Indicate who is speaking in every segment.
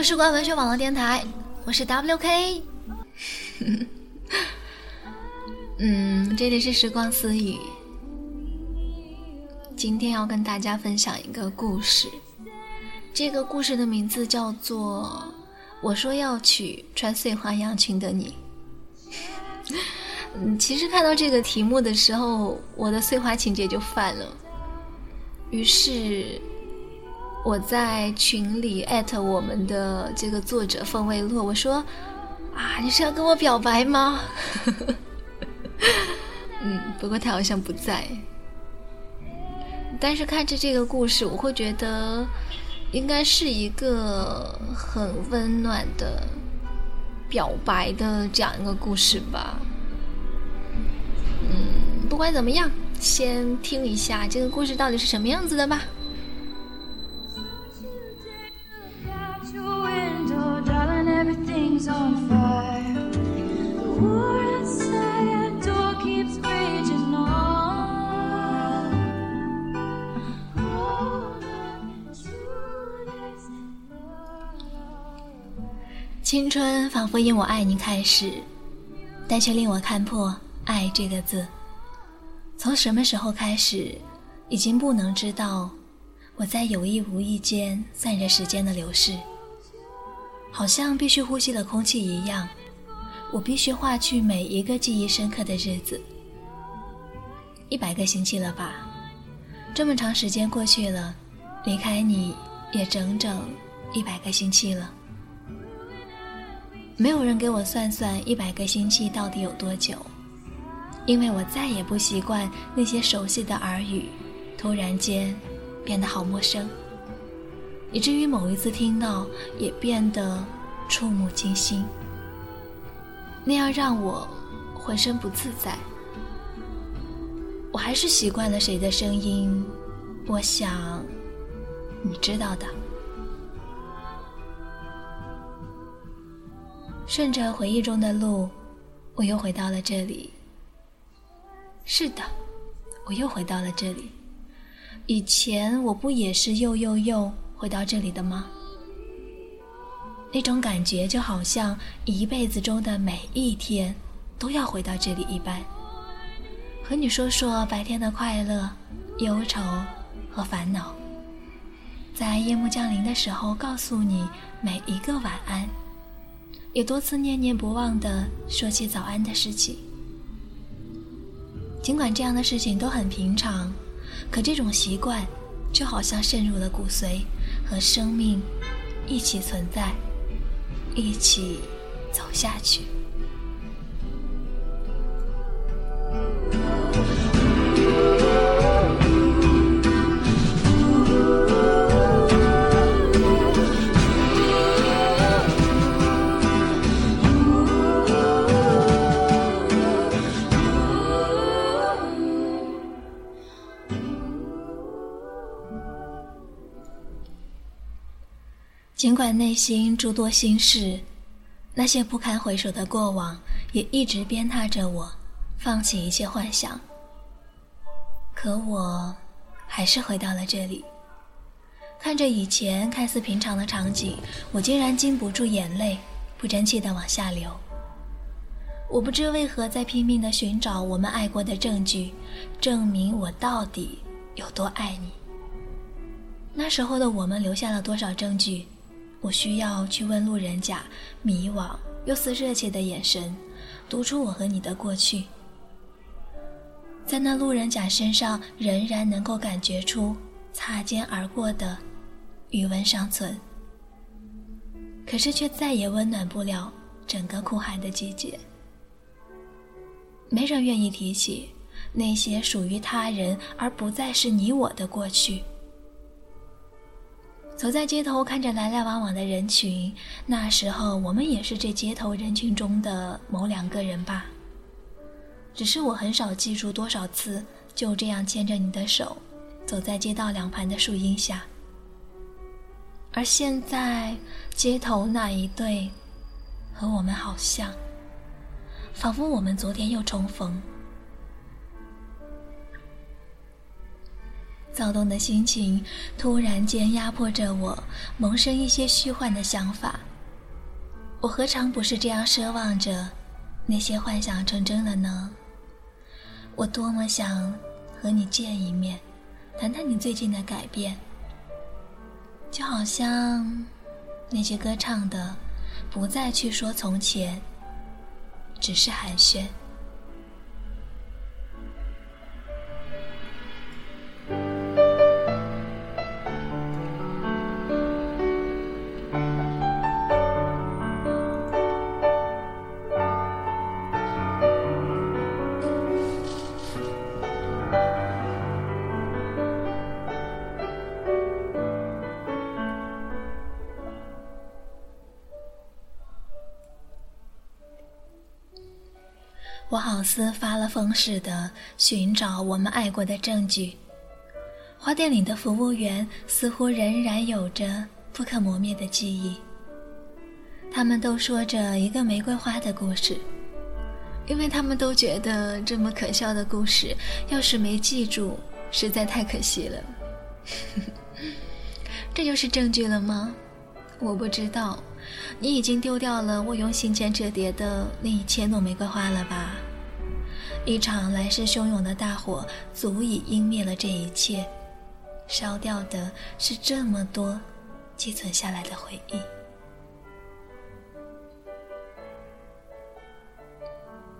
Speaker 1: 就是关文学网络电台，我是 WK。嗯，这里是时光私语。今天要跟大家分享一个故事，这个故事的名字叫做《我说要娶穿碎花洋裙的你》。嗯，其实看到这个题目的时候，我的碎花情节就犯了。于是我在群里艾特我们的这个作者凤未落，我说：“啊，你是要跟我表白吗？” 嗯，不过他好像不在。但是看着这个故事，我会觉得应该是一个很温暖的表白的这样一个故事吧。嗯，不管怎么样，先听一下这个故事到底是什么样子的吧。青春仿佛因我爱你开始，但却令我看破“爱”这个字。从什么时候开始，已经不能知道，我在有意无意间算着时间的流逝，好像必须呼吸的空气一样，我必须划去每一个记忆深刻的日子。一百个星期了吧，这么长时间过去了，离开你也整整一百个星期了。没有人给我算算一百个星期到底有多久，因为我再也不习惯那些熟悉的耳语，突然间变得好陌生，以至于某一次听到也变得触目惊心，那样让我浑身不自在。我还是习惯了谁的声音，我想你知道的。顺着回忆中的路，我又回到了这里。是的，我又回到了这里。以前我不也是又又又回到这里的吗？那种感觉就好像一辈子中的每一天都要回到这里一般，和你说说白天的快乐、忧愁和烦恼，在夜幕降临的时候告诉你每一个晚安。也多次念念不忘地说起早安的事情。尽管这样的事情都很平常，可这种习惯就好像渗入了骨髓，和生命一起存在，一起走下去。管内心诸多心事，那些不堪回首的过往也一直鞭挞着我，放弃一切幻想。可我，还是回到了这里。看着以前看似平常的场景，我竟然禁不住眼泪，不争气的往下流。我不知为何在拼命的寻找我们爱过的证据，证明我到底有多爱你。那时候的我们留下了多少证据？我需要去问路人甲，迷惘又似热切的眼神，读出我和你的过去。在那路人甲身上，仍然能够感觉出擦肩而过的余温尚存，可是却再也温暖不了整个酷寒的季节。没人愿意提起那些属于他人而不再是你我的过去。走在街头，看着来来往往的人群，那时候我们也是这街头人群中的某两个人吧。只是我很少记住多少次就这样牵着你的手，走在街道两旁的树荫下。而现在，街头那一对，和我们好像，仿佛我们昨天又重逢。躁动的心情突然间压迫着我，萌生一些虚幻的想法。我何尝不是这样奢望着那些幻想成真了呢？我多么想和你见一面，谈谈你最近的改变。就好像那句歌唱的，不再去说从前，只是寒暄。我好似发了疯似的寻找我们爱过的证据。花店里的服务员似乎仍然有着不可磨灭的记忆。他们都说着一个玫瑰花的故事，因为他们都觉得这么可笑的故事，要是没记住，实在太可惜了。这就是证据了吗？我不知道。你已经丢掉了我用信笺折叠的那一千朵玫瑰花了吧？一场来势汹涌的大火足以湮灭了这一切，烧掉的是这么多寄存下来的回忆。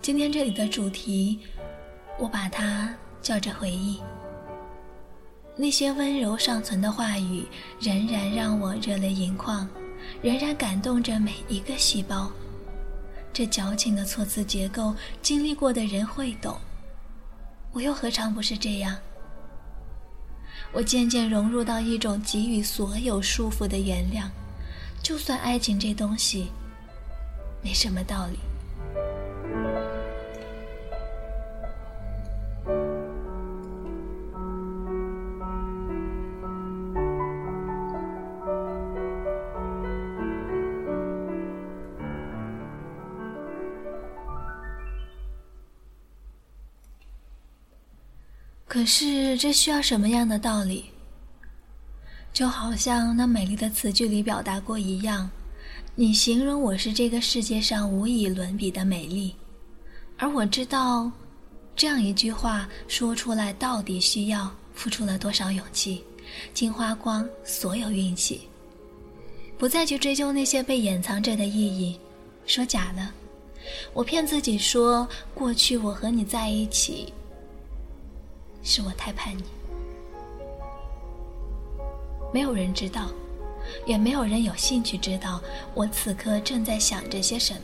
Speaker 1: 今天这里的主题，我把它叫着回忆。那些温柔尚存的话语，仍然让我热泪盈眶。仍然感动着每一个细胞，这矫情的措辞结构，经历过的人会懂。我又何尝不是这样？我渐渐融入到一种给予所有束缚的原谅，就算爱情这东西没什么道理。可是，这需要什么样的道理？就好像那美丽的词句里表达过一样，你形容我是这个世界上无以伦比的美丽，而我知道，这样一句话说出来到底需要付出了多少勇气，竟花光所有运气，不再去追究那些被掩藏着的意义，说假了，我骗自己说过去我和你在一起。是我太叛逆，没有人知道，也没有人有兴趣知道我此刻正在想着些什么。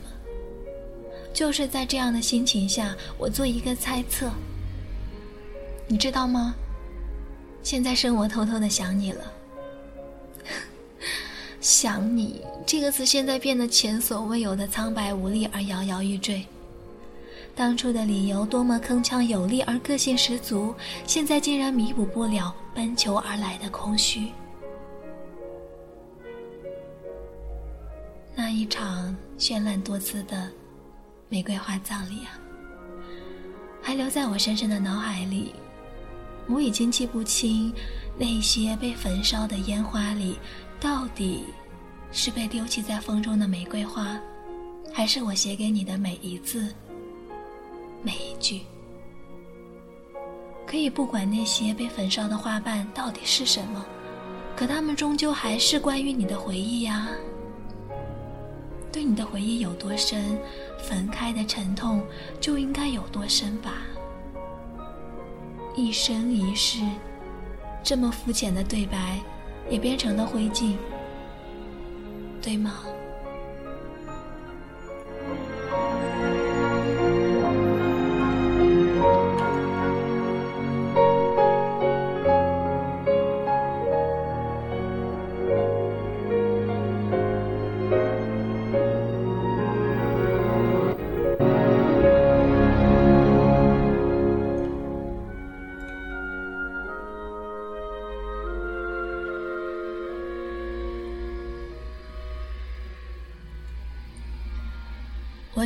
Speaker 1: 就是在这样的心情下，我做一个猜测。你知道吗？现在是我偷偷的想你了。想你这个词现在变得前所未有的苍白无力而摇摇欲坠。当初的理由多么铿锵有力而个性十足，现在竟然弥补不了奔求而来的空虚。那一场绚烂多姿的玫瑰花葬礼啊，还留在我深深的脑海里。我已经记不清那些被焚烧的烟花里，到底是被丢弃在风中的玫瑰花，还是我写给你的每一字。每一句，可以不管那些被焚烧的花瓣到底是什么，可它们终究还是关于你的回忆呀。对你的回忆有多深，焚开的沉痛就应该有多深吧。一生一世，这么肤浅的对白，也变成了灰烬，对吗？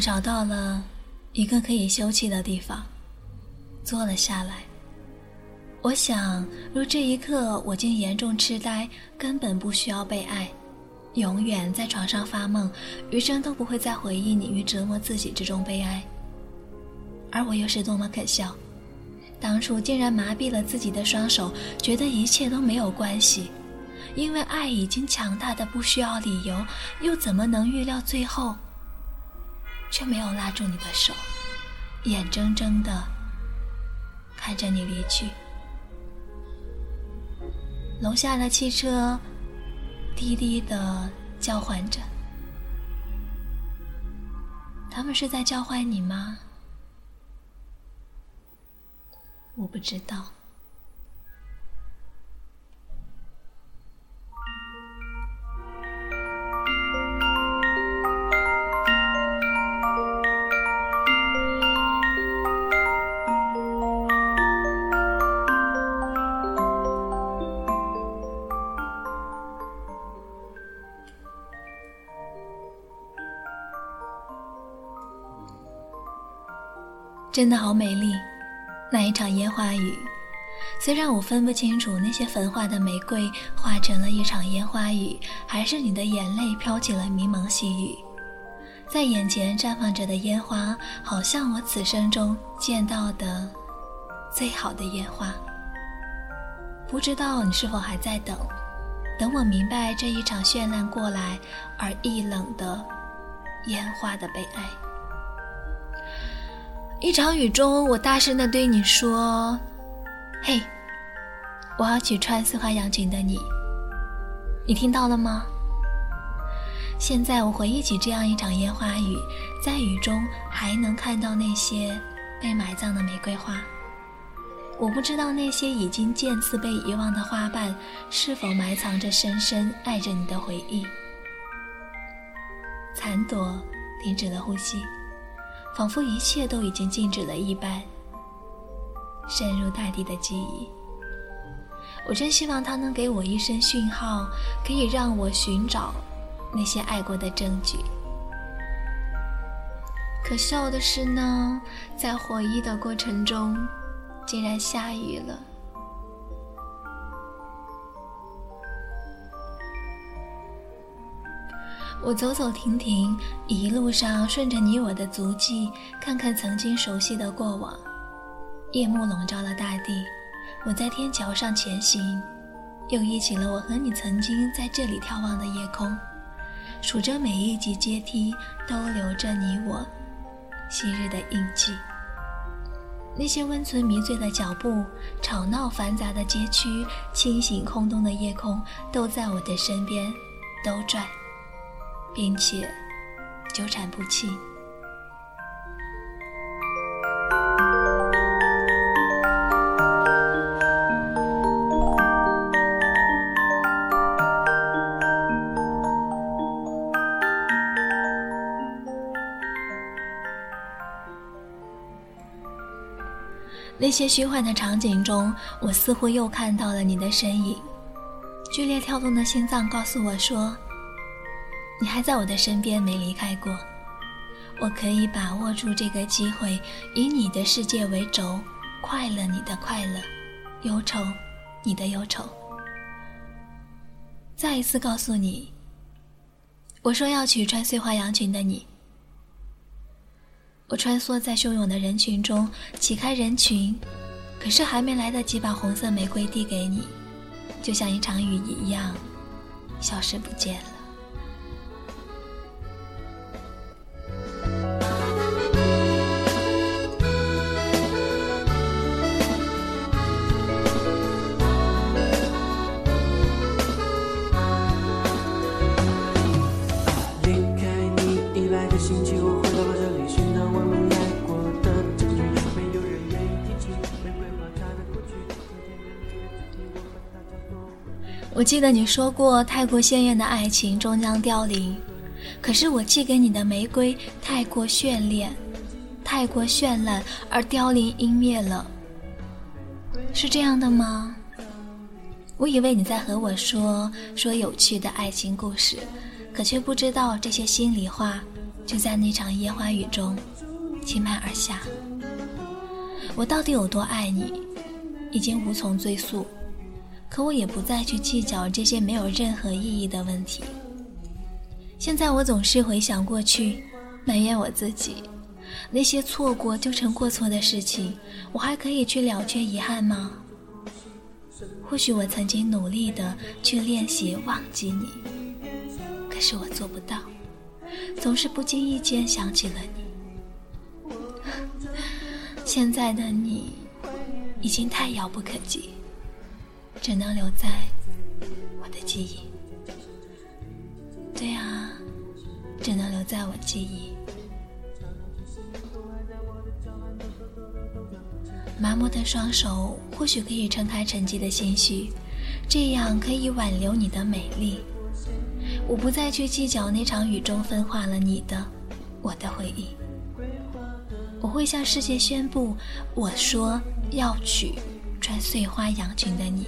Speaker 1: 找到了一个可以休憩的地方，坐了下来。我想，若这一刻我竟严重痴呆，根本不需要被爱，永远在床上发梦，余生都不会再回忆你与折磨自己之中悲哀。而我又是多么可笑，当初竟然麻痹了自己的双手，觉得一切都没有关系，因为爱已经强大的不需要理由，又怎么能预料最后却没有拉住你的手，眼睁睁的看着你离去。楼下的汽车低低的叫唤着，他们是在叫唤你吗？我不知道。真的好美丽，那一场烟花雨。虽然我分不清楚那些焚化的玫瑰化成了一场烟花雨，还是你的眼泪飘起了迷蒙细雨。在眼前绽放着的烟花，好像我此生中见到的最好的烟花。不知道你是否还在等，等我明白这一场绚烂过来而易冷的烟花的悲哀。一场雨中，我大声的对你说：“嘿，我要去穿丝花洋裙的你，你听到了吗？”现在我回忆起这样一场烟花雨，在雨中还能看到那些被埋葬的玫瑰花。我不知道那些已经渐次被遗忘的花瓣，是否埋藏着深深爱着你的回忆。残朵停止了呼吸。仿佛一切都已经静止了一般，渗入大地的记忆。我真希望他能给我一声讯号，可以让我寻找那些爱过的证据。可笑的是呢，在回忆的过程中，竟然下雨了。我走走停停，一路上顺着你我的足迹，看看曾经熟悉的过往。夜幕笼罩了大地，我在天桥上前行，又忆起了我和你曾经在这里眺望的夜空，数着每一级阶梯都留着你我昔日的印记。那些温存迷醉的脚步，吵闹繁杂的街区，清醒空洞的夜空，都在我的身边兜转。并且纠缠不清。那些虚幻的场景中，我似乎又看到了你的身影。剧烈跳动的心脏告诉我说。你还在我的身边，没离开过。我可以把握住这个机会，以你的世界为轴，快乐你的快乐，忧愁你的忧愁。再一次告诉你，我说要娶穿碎花洋裙的你。我穿梭在汹涌的人群中，挤开人群，可是还没来得及把红色玫瑰递给你，就像一场雨一样，消失不见了。我记得你说过，太过鲜艳的爱情终将凋零。可是我寄给你的玫瑰太过绚丽，太过绚烂而凋零湮灭了，是这样的吗？我以为你在和我说说有趣的爱情故事，可却不知道这些心里话就在那场烟花雨中倾盆而下。我到底有多爱你？已经无从追溯，可我也不再去计较这些没有任何意义的问题。现在我总是回想过去，埋怨我自己，那些错过就成过错的事情，我还可以去了却遗憾吗？或许我曾经努力的去练习忘记你，可是我做不到，总是不经意间想起了你。现在的你。已经太遥不可及，只能留在我的记忆。对啊，只能留在我记忆。麻木的双手或许可以撑开沉寂的心绪，这样可以挽留你的美丽。我不再去计较那场雨中分化了你的、我的回忆。我会向世界宣布，我说。要娶穿碎花洋裙的你，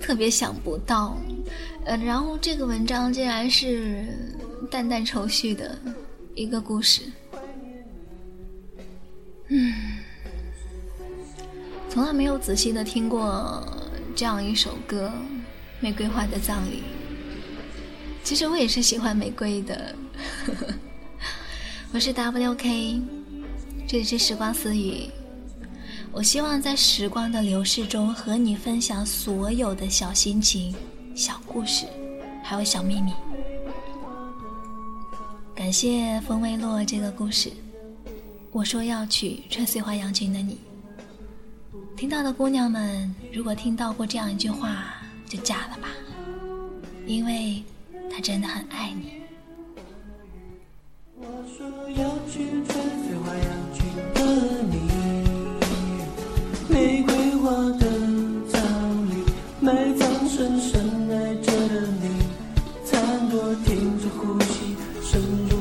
Speaker 1: 特别想不到，呃，然后这个文章竟然是淡淡愁绪的一个故事。嗯，从来没有仔细的听过这样一首歌《玫瑰花的葬礼》。其实我也是喜欢玫瑰的。我是 WK，这里是时光私语。我希望在时光的流逝中和你分享所有的小心情、小故事，还有小秘密。感谢风微落这个故事。我说要娶穿碎花洋裙的你，听到的姑娘们，如果听到过这样一句话，就嫁了吧，因为他真的很爱你。我说要娶深深